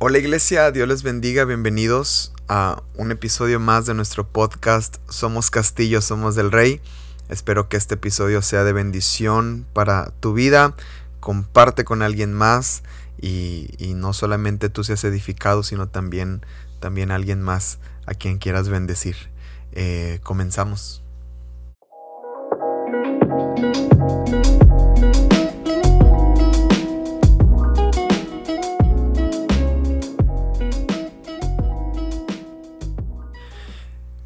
Hola iglesia, Dios les bendiga, bienvenidos a un episodio más de nuestro podcast Somos Castillo, Somos del Rey. Espero que este episodio sea de bendición para tu vida, comparte con alguien más y, no solamente tú seas edificado, sino también, también alguien más a quien quieras bendecir. Eh, comenzamos.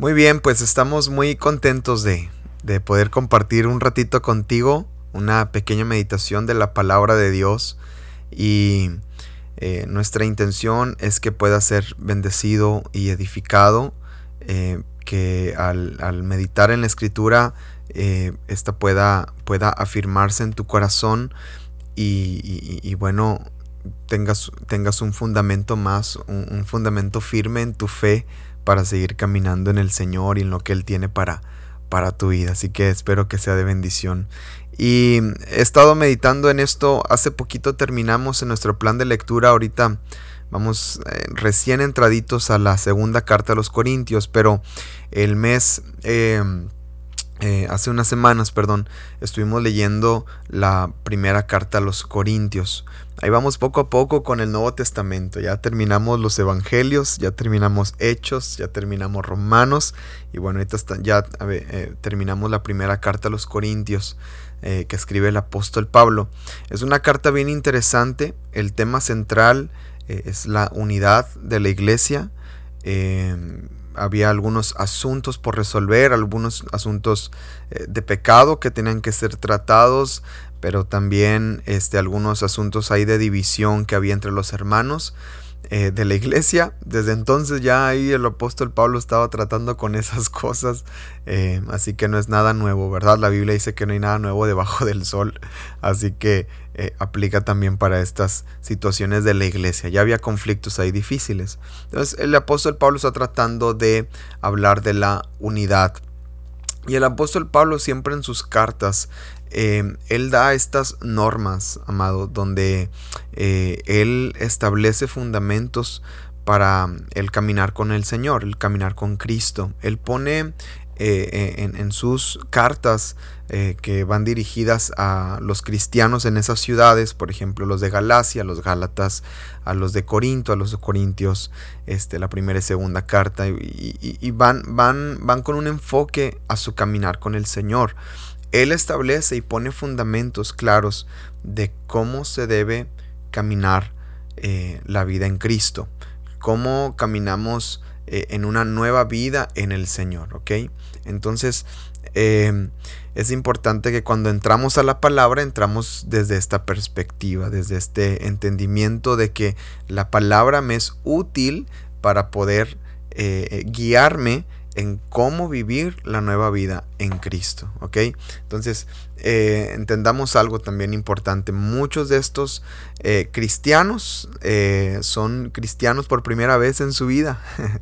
Muy bien, pues estamos muy contentos de, poder compartir un ratito contigo, una pequeña meditación de la palabra de Dios. Y eh, nuestra intención es que pueda ser bendecido y edificado, eh, que al, meditar en la escritura eh, esta pueda, pueda afirmarse en tu corazón y, bueno, tengas, tengas un fundamento más, un fundamento firme en tu fe para seguir caminando en el Señor y en lo que Él tiene para, para tu vida. Así que espero que sea de bendición. Y he estado meditando en esto. Hace poquito terminamos en nuestro plan de lectura. Ahorita vamos eh, recién entraditos a la segunda carta a los Corintios. Pero el mes... Em, eh, hace unas semanas, perdón, estuvimos leyendo la primera carta a los Corintios. Ahí vamos poco a poco con el Nuevo Testamento. Ya terminamos los Evangelios, ya terminamos Hechos, ya terminamos Romanos y bueno, ahorita ya eh, terminamos la primera carta a los Corintios eh, que escribe el apóstol Pablo. Es una carta bien interesante. El tema central es la unidad de la iglesia había algunos asuntos por resolver, algunos asuntos eh, de pecado que tenían que ser tratados, pero también este, algunos asuntos ahí de división que había entre los hermanos. Eh, de la iglesia. Desde entonces ya ahí el apóstol Pablo estaba tratando con esas cosas. Eh, así que no es nada nuevo, ¿verdad? La Biblia dice que no hay nada nuevo debajo del sol. Así que eh, aplica también para estas situaciones de la iglesia. Ya había conflictos ahí difíciles. Entonces el apóstol Pablo está tratando de hablar de la unidad. Y el apóstol Pablo siempre en sus cartas Em, él da estas normas, amado, donde eh, Él establece fundamentos para el caminar con el Señor, el caminar con Cristo. Él pone eh, en, sus cartas eh, que van dirigidas a los cristianos en esas ciudades, por ejemplo los de Galacia, los Gálatas, a los de Corinto, a los de Corintios, este, la primera y segunda carta, y, van, van, van con un enfoque a su caminar con el Señor. Él establece y pone fundamentos claros de cómo se debe caminar eh, la vida en Cristo, cómo caminamos eh, en una nueva vida en el Señor, ¿ok? Entonces, em, es importante que cuando entramos a la palabra, entramos desde esta perspectiva, desde este entendimiento de que la palabra me es útil para poder eh, guiarme en cómo vivir la nueva vida en Cristo, ¿ok? Entonces, eh, entendamos algo también importante. Muchos de estos eh, cristianos eh, son cristianos por primera vez en su vida.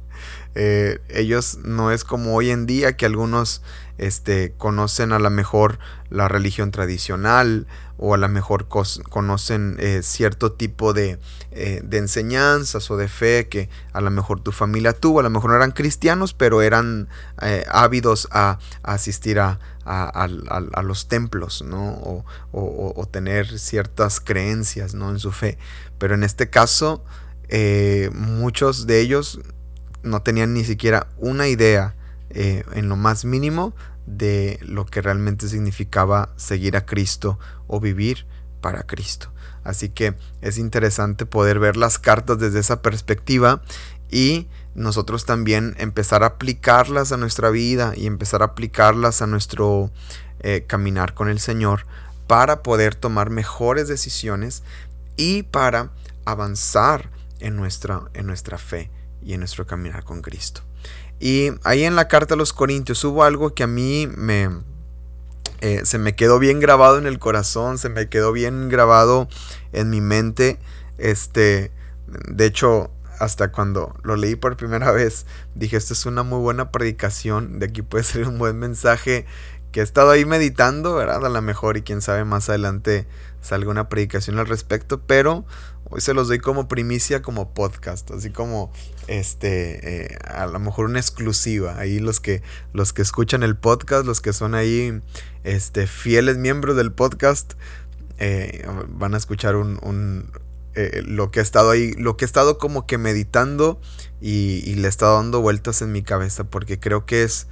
ellos no es como hoy en día que algunos este, conocen a lo mejor la religión tradicional, o a lo mejor conocen eh, cierto tipo de, eh, de, enseñanzas o de fe que a lo mejor tu familia tuvo, a lo mejor no eran cristianos, pero eran eh, ávidos a, asistir a, a, los templos, ¿no? O, o, tener ciertas creencias, ¿no? En su fe. Pero en este caso, muchos de ellos no tenían ni siquiera una idea en lo más mínimo de lo que realmente significaba seguir a Cristo o vivir para Cristo. Así que es interesante poder ver las cartas desde esa perspectiva y nosotros también empezar a aplicarlas a nuestra vida y empezar a aplicarlas a nuestro eh, caminar con el Señor para poder tomar mejores decisiones y para avanzar en nuestra, en nuestra fe y en nuestro caminar con Cristo. Y ahí en la carta a los Corintios hubo algo que a mí me... Eh, se me quedó bien grabado en el corazón, se me quedó bien grabado en mi mente. Este, de hecho, hasta cuando lo leí por primera vez, dije, esto es una muy buena predicación, de aquí puede ser un buen mensaje que he estado ahí meditando, ¿verdad? A lo mejor y quién sabe más adelante salga una predicación al respecto, pero hoy se los doy como primicia, como podcast, así como este, eh, a lo mejor una exclusiva. Ahí los que, los que escuchan el podcast, los que son ahí este, fieles miembros del podcast, eh, van a escuchar un, eh, lo que he estado ahí, lo que he estado como que meditando y, le he estado dando vueltas en mi cabeza porque creo que es,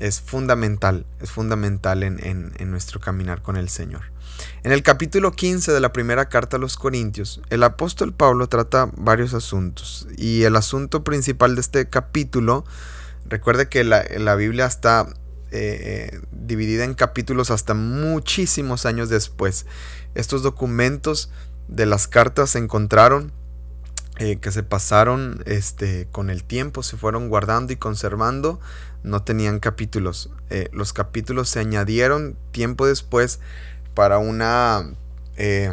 es fundamental, es fundamental en, en nuestro caminar con el Señor. En el capítulo 15 de la primera carta a los Corintios, el apóstol Pablo trata varios asuntos y el asunto principal de este capítulo, recuerde que la, Biblia está eh, dividida en capítulos hasta muchísimos años después. Estos documentos de las cartas se encontraron eh, que se pasaron este, con el tiempo, se fueron guardando y conservando, no tenían capítulos. Eh, los capítulos se añadieron tiempo después para una eh,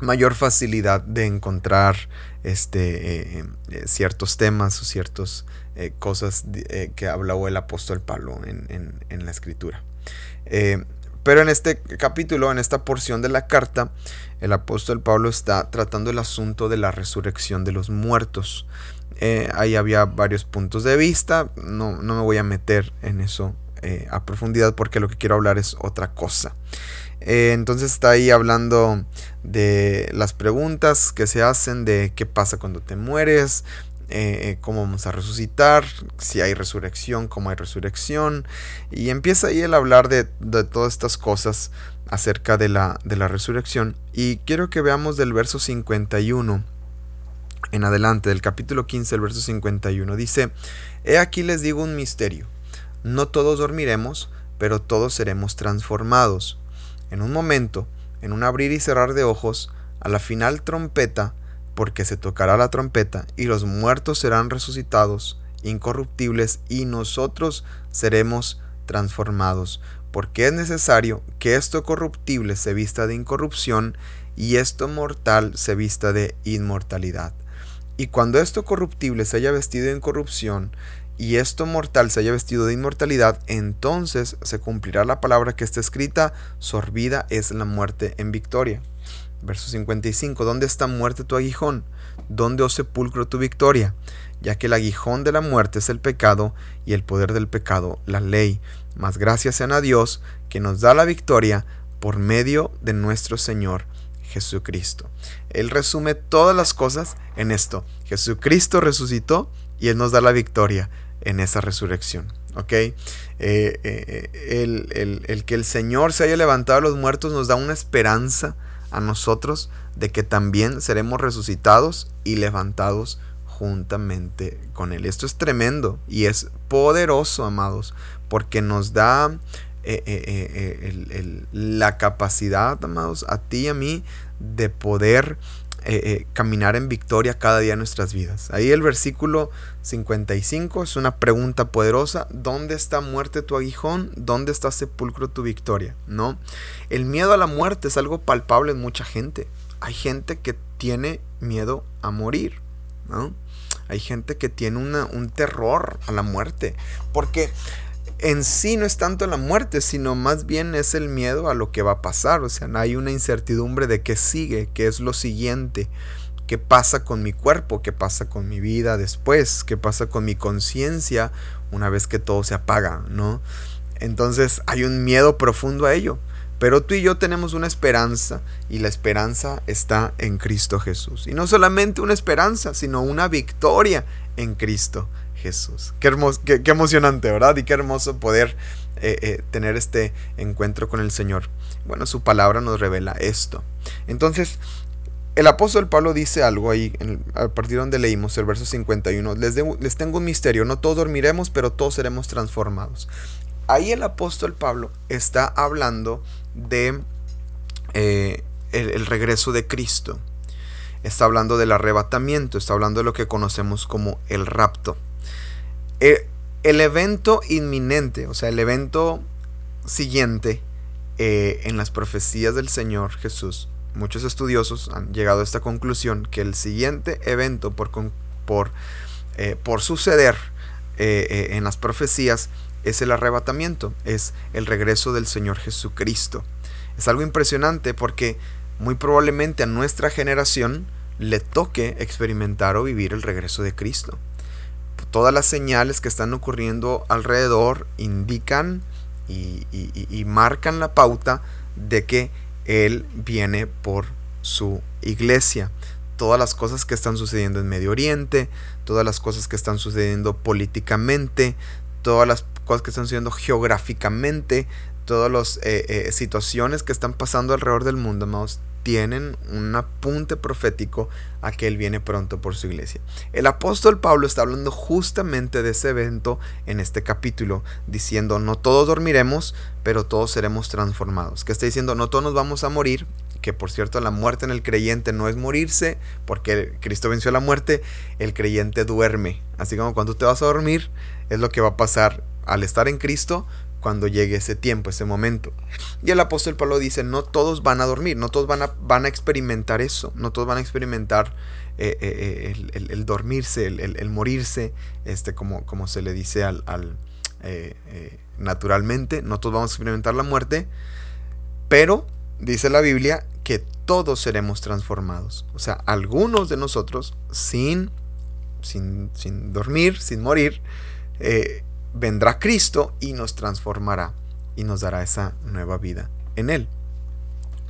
mayor facilidad de encontrar este, eh, ciertos temas o ciertas cosas que habló el apóstol Pablo en, la escritura. pero en este capítulo, en esta porción de la carta, el apóstol Pablo está tratando el asunto de la resurrección de los muertos. Ahí había varios puntos de vista, no, no me voy a meter en eso a profundidad porque lo que quiero hablar es otra cosa. Eh, entonces está ahí hablando de las preguntas que se hacen, de qué pasa cuando te mueres, eh, cómo vamos a resucitar, si hay resurrección, cómo hay resurrección. Y empieza ahí el hablar de, todas estas cosas acerca de la, de la resurrección. Y quiero que veamos del verso 51 en adelante, del capítulo 15, el verso 51. Dice, He aquí les digo un misterio. No todos dormiremos, pero todos seremos transformados en un momento, en un abrir y cerrar de ojos, a la final trompeta, porque se tocará la trompeta, y los muertos serán resucitados, incorruptibles, y nosotros seremos transformados, porque es necesario que esto corruptible se vista de incorrupción, y esto mortal se vista de inmortalidad. Y cuando esto corruptible se haya vestido de incorrupción, y esto mortal se haya vestido de inmortalidad, entonces se cumplirá la palabra que está escrita, sorbida es la muerte en victoria. Verso 55, ¿dónde está muerte tu aguijón? ¿Dónde, os sepulcro, tu victoria? Ya que el aguijón de la muerte es el pecado y el poder del pecado la ley. Mas gracias sean a Dios que nos da la victoria por medio de nuestro Señor Jesucristo. Él resume todas las cosas en esto. Jesucristo resucitó y Él nos da la victoria en esa resurrección. ¿Ok? Eh, eh, el, que el Señor se haya levantado a los muertos nos da una esperanza a nosotros de que también seremos resucitados y levantados juntamente con Él. Esto es tremendo y es poderoso, amados, porque nos da eh, la capacidad, amados, a ti y a mí, de poder eh, eh, caminar en victoria cada día en nuestras vidas. Ahí el versículo 55 es una pregunta poderosa. ¿Dónde está muerte tu aguijón? ¿Dónde está sepulcro tu victoria? ¿No? El miedo a la muerte es algo palpable en mucha gente. Hay gente que tiene miedo a morir. ¿no? Hay gente que tiene un terror a la muerte. Porque en sí no es tanto la muerte, sino más bien es el miedo a lo que va a pasar. O sea, hay una incertidumbre de qué sigue, qué es lo siguiente, qué pasa con mi cuerpo, qué pasa con mi vida después, qué pasa con mi conciencia una vez que todo se apaga, ¿no? Entonces hay un miedo profundo a ello. Pero tú y yo tenemos una esperanza y la esperanza está en Cristo Jesús. Y no solamente una esperanza, sino una victoria en Cristo Jesús. Qué, hermoso, qué, emocionante, ¿verdad? Y qué hermoso poder eh, eh, tener este encuentro con el Señor. Bueno, su palabra nos revela esto. Entonces, el apóstol Pablo dice algo ahí, a partir donde leímos el verso 51. Les, les tengo un misterio, no todos dormiremos, pero todos seremos transformados. Ahí el apóstol Pablo está hablando de eh, el regreso de Cristo. Está hablando del arrebatamiento, está hablando de lo que conocemos como el rapto. Eh, el, evento inminente, o sea, el evento siguiente eh, en las profecías del Señor Jesús, muchos estudiosos han llegado a esta conclusión que el siguiente evento por, eh, por suceder en las profecías es el arrebatamiento, es el regreso del Señor Jesucristo. Es algo impresionante porque muy probablemente a nuestra generación le toque experimentar o vivir el regreso de Cristo. Todas las señales que están ocurriendo alrededor indican y, marcan la pauta de que Él viene por su iglesia. Todas las cosas que están sucediendo en Medio Oriente, todas las cosas que están sucediendo políticamente, todas las cosas que están sucediendo geográficamente, todas las eh, eh, situaciones que están pasando alrededor del mundo, amados, tienen un apunte profético a que Él viene pronto por su iglesia. El apóstol Pablo está hablando justamente de ese evento en este capítulo, diciendo, no todos dormiremos, pero todos seremos transformados. Que está diciendo, no todos nos vamos a morir, que por cierto la muerte en el creyente no es morirse, porque Cristo venció la muerte, el creyente duerme. Así como cuando te vas a dormir, es lo que va a pasar al estar en Cristo, cuando llegue ese tiempo, ese momento. Y el apóstol Pablo dice, no todos van a dormir, no todos van a, van a experimentar eso, no todos van a experimentar eh, eh, eh, el, dormirse, el, morirse, este, como, como se le dice al, naturalmente, no todos vamos a experimentar la muerte, pero dice la Biblia que todos seremos transformados. O sea, algunos de nosotros, sin, sin, sin dormir, sin morir, vendrá Cristo y nos transformará y nos dará esa nueva vida en Él.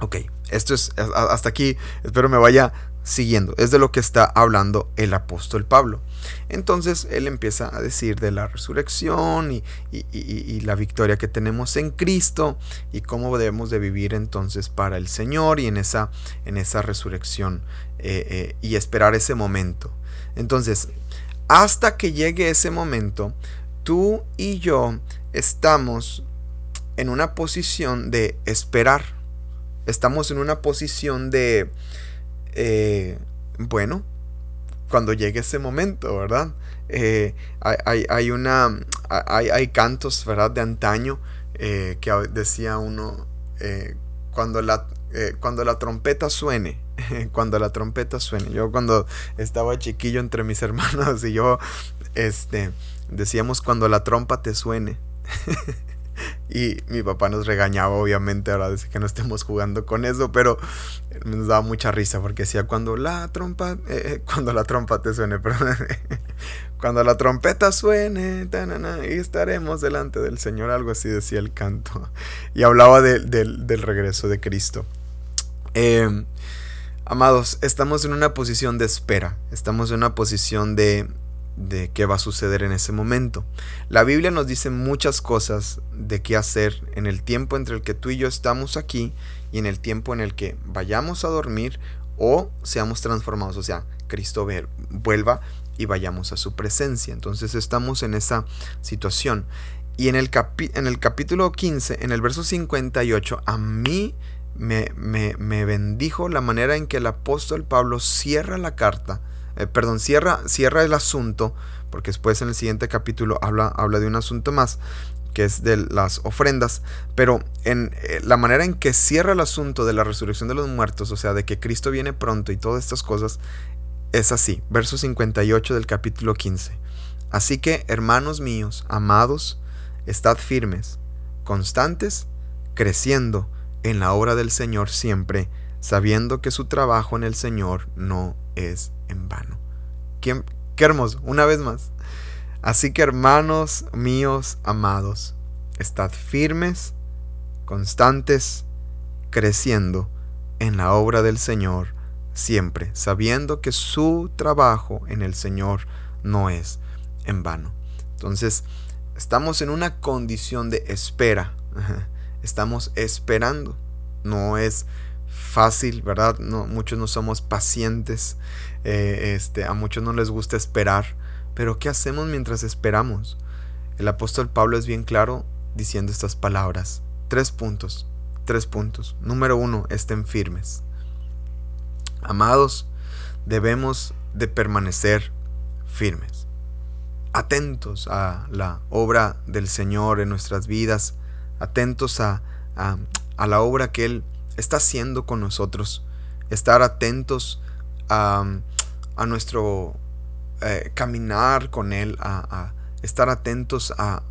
Ok, esto es hasta aquí, espero me vaya siguiendo. Es de lo que está hablando el apóstol Pablo. Entonces él empieza a decir de la resurrección y, la victoria que tenemos en Cristo y cómo debemos de vivir entonces para el Señor y en esa, en esa resurrección eh, eh, y esperar ese momento. Entonces, hasta que llegue ese momento, tú y yo estamos en una posición de esperar. Estamos en una posición de, eh, bueno, cuando llegue ese momento, ¿verdad? Eh, hay, una, hay, cantos, ¿verdad? De antaño eh, que decía uno, cuando, la, cuando la trompeta suene, cuando la trompeta suene. Yo cuando estaba chiquillo entre mis hermanos y yo, este, Decíamos cuando la trompa te suene. y mi papá nos regañaba, obviamente, ahora dice que no estemos jugando con eso, pero nos daba mucha risa porque decía cuando la trompa, eh, cuando la trompa te suene, perdón, cuando la trompeta suene, y estaremos delante del Señor, algo así decía el canto. Y hablaba del regreso de Cristo. Em, amados, estamos en una posición de espera, estamos en una posición de, de qué va a suceder en ese momento. La Biblia nos dice muchas cosas de qué hacer en el tiempo entre el que tú y yo estamos aquí y en el tiempo en el que vayamos a dormir o seamos transformados, o sea, Cristo vuelva y vayamos a su presencia. Entonces estamos en esa situación. Y en el, en el capítulo 15, en el verso 58, a mí me, me, me bendijo la manera en que el apóstol Pablo cierra la carta eh, perdón, cierra, cierra el asunto, porque después en el siguiente capítulo habla, habla de un asunto más, que es de las ofrendas, pero en eh, la manera en que cierra el asunto de la resurrección de los muertos, o sea, de que Cristo viene pronto y todas estas cosas, es así, verso 58 del capítulo 15. Así que, hermanos míos, amados, estad firmes, constantes, creciendo en la obra del Señor siempre, sabiendo que su trabajo en el Señor no es en vano. Qué, hermoso, una vez más. Así que hermanos míos amados, estad firmes, constantes, creciendo en la obra del Señor siempre, sabiendo que su trabajo en el Señor no es en vano. Entonces, estamos en una condición de espera. Estamos esperando. No es fácil, ¿verdad? No, muchos no somos pacientes, eh, este, a muchos no les gusta esperar, pero ¿qué hacemos mientras esperamos? El apóstol Pablo es bien claro diciendo estas palabras. Tres puntos, tres puntos. Número uno, estén firmes. Amados, debemos de permanecer firmes, atentos a la obra del Señor en nuestras vidas, atentos a, a la obra que Él está haciendo con nosotros. Estar atentos a, a nuestro eh, caminar con Él, a, estar atentos a,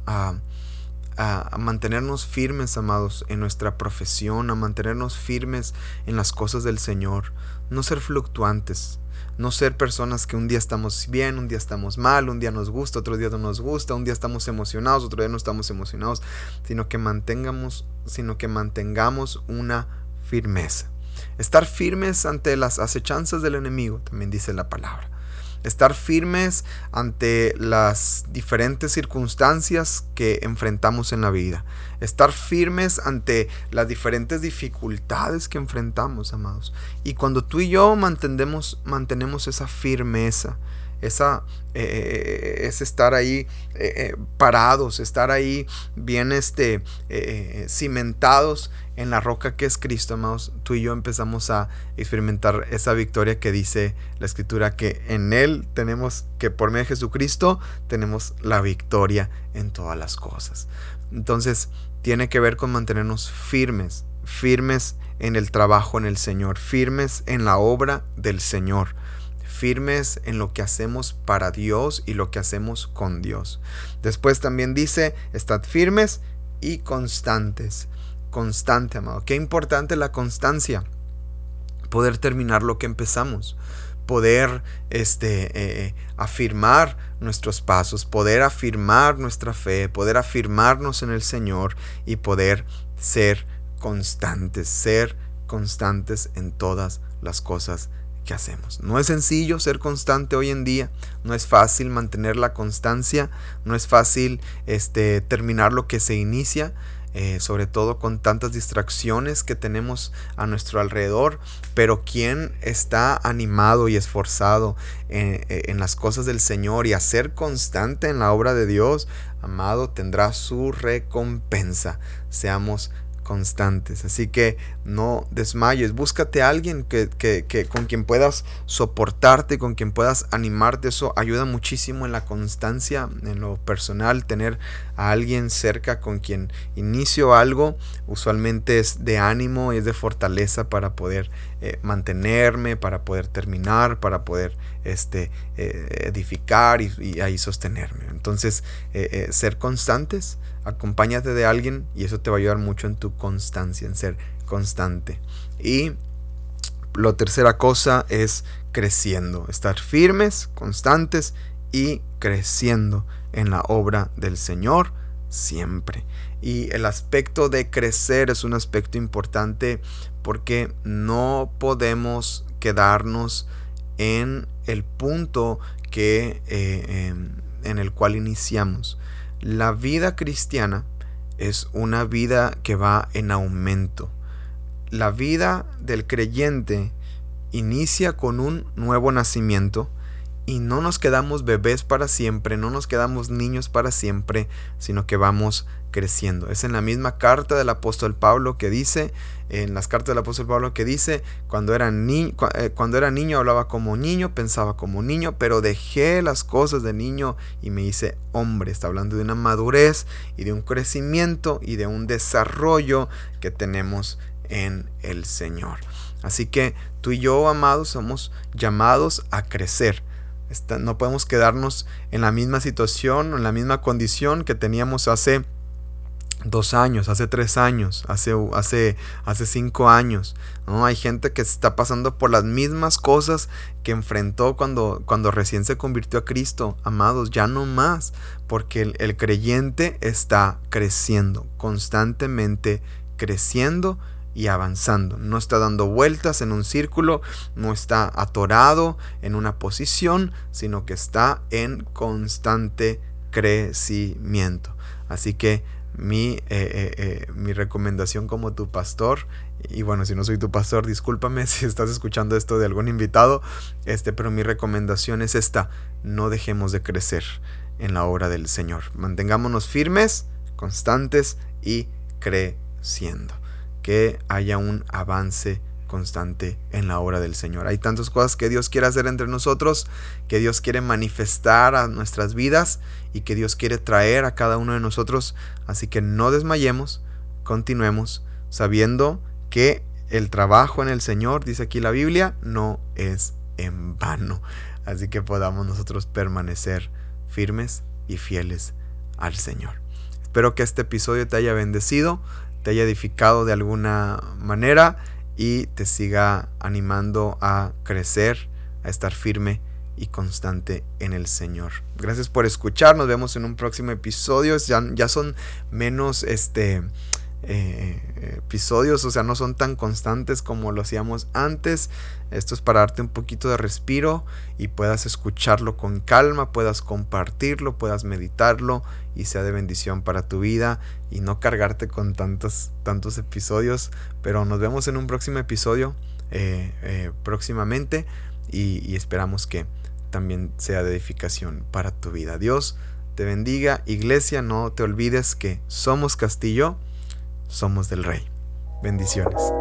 mantenernos firmes, amados, en nuestra profesión, a mantenernos firmes en las cosas del Señor, no ser fluctuantes, no ser personas que un día estamos bien, un día estamos mal, un día nos gusta, otro día no nos gusta, un día estamos emocionados, otro día no estamos emocionados, sino que mantengamos, sino que mantengamos una firmeza. Estar firmes ante las acechanzas del enemigo, también dice la palabra estar firmes ante las diferentes circunstancias que enfrentamos en la vida, estar firmes ante las diferentes dificultades que enfrentamos, amados. Y cuando tú y yo mantenemos, mantenemos esa firmeza, esa, eh, es estar ahí eh, eh, parados, estar ahí bien este, cimentados en la roca que es Cristo, amados, tú y yo empezamos a experimentar esa victoria que dice la escritura que en Él tenemos, que por medio de Jesucristo tenemos la victoria en todas las cosas. Entonces, tiene que ver con mantenernos firmes, firmes en el trabajo en el Señor, firmes en la obra del Señor firmes en lo que hacemos para Dios y lo que hacemos con Dios. Después también dice, estad firmes y constantes. Constante, amado. Qué importante la constancia. Poder terminar lo que empezamos. Poder este, eh, afirmar nuestros pasos, poder afirmar nuestra fe, poder afirmarnos en el Señor y poder ser constantes, ser constantes en todas las cosas hacemos. No es sencillo ser constante hoy en día, no es fácil mantener la constancia, no es fácil este, terminar lo que se inicia, eh, sobre todo con tantas distracciones que tenemos a nuestro alrededor, pero quien está animado y esforzado en, eh, en las cosas del Señor y a ser constante en la obra de Dios, amado, tendrá su recompensa. Seamos constantes. Así que no desmayes, búscate a alguien que, que, con quien puedas soportarte, con quien puedas animarte. Eso ayuda muchísimo en la constancia, en lo personal, tener a alguien cerca con quien inicio algo, usualmente es de ánimo y es de fortaleza para poder eh, mantenerme, para poder terminar, para poder este, eh, edificar y, ahí sostenerme. Entonces, eh, ser constantes acompáñate de alguien y eso te va a ayudar mucho en tu constancia, en ser constante. Y la tercera cosa es creciendo, estar firmes, constantes y creciendo en la obra del Señor siempre. Y el aspecto de crecer es un aspecto importante porque no podemos quedarnos en el punto que eh, em, en el cual iniciamos. La vida cristiana es una vida que va en aumento. La vida del creyente inicia con un nuevo nacimiento y no nos quedamos bebés para siempre, no nos quedamos niños para siempre, sino que vamos creciendo. Es en la misma carta del apóstol Pablo que dice, en las cartas del apóstol Pablo que dice, cuando era, ni eh, cuando era niño hablaba como niño, pensaba como niño, pero dejé las cosas de niño y me hice hombre. Está hablando de una madurez y de un crecimiento y de un desarrollo que tenemos en el Señor. Así que tú y yo, amados, somos llamados a crecer. no podemos quedarnos en la misma situación, en la misma condición que teníamos hace dos años, hace tres años, hace, hace, hace cinco años. ¿no? Hay gente que está pasando por las mismas cosas que enfrentó cuando, cuando recién se convirtió a Cristo. Amados, ya no más, porque el, el creyente está creciendo, constantemente creciendo y avanzando. No está dando vueltas en un círculo, no está atorado en una posición, sino que está en constante crecimiento. Así que mi, eh, eh, eh, mi recomendación como tu pastor. Y bueno, si no soy tu pastor, discúlpame si estás escuchando esto de algún invitado. Este, pero mi recomendación es esta: no dejemos de crecer en la obra del Señor. Mantengámonos firmes, constantes y creciendo. Que haya un avance constante en la obra del Señor. Hay tantas cosas que Dios quiere hacer entre nosotros, que Dios quiere manifestar a nuestras vidas y que Dios quiere traer a cada uno de nosotros. Así que no desmayemos, continuemos sabiendo que el trabajo en el Señor, dice aquí la Biblia, no es en vano. Así que podamos nosotros permanecer firmes y fieles al Señor. Espero que este episodio te haya bendecido, te haya edificado de alguna manera y te siga animando a crecer, a estar firme y constante en el Señor. Gracias por escuchar, nos vemos en un próximo episodio. Ya, ya son menos este eh, episodios, o sea, no son tan constantes como lo hacíamos antes. Esto es para darte un poquito de respiro y puedas escucharlo con calma, puedas compartirlo, puedas meditarlo y sea de bendición para tu vida y no cargarte con tantos, tantos episodios. Pero nos vemos en un próximo episodio eh, eh, próximamente y, y esperamos que también sea de edificación para tu vida. Dios te bendiga, iglesia, no te olvides que somos Castillo somos del Rey. Bendiciones.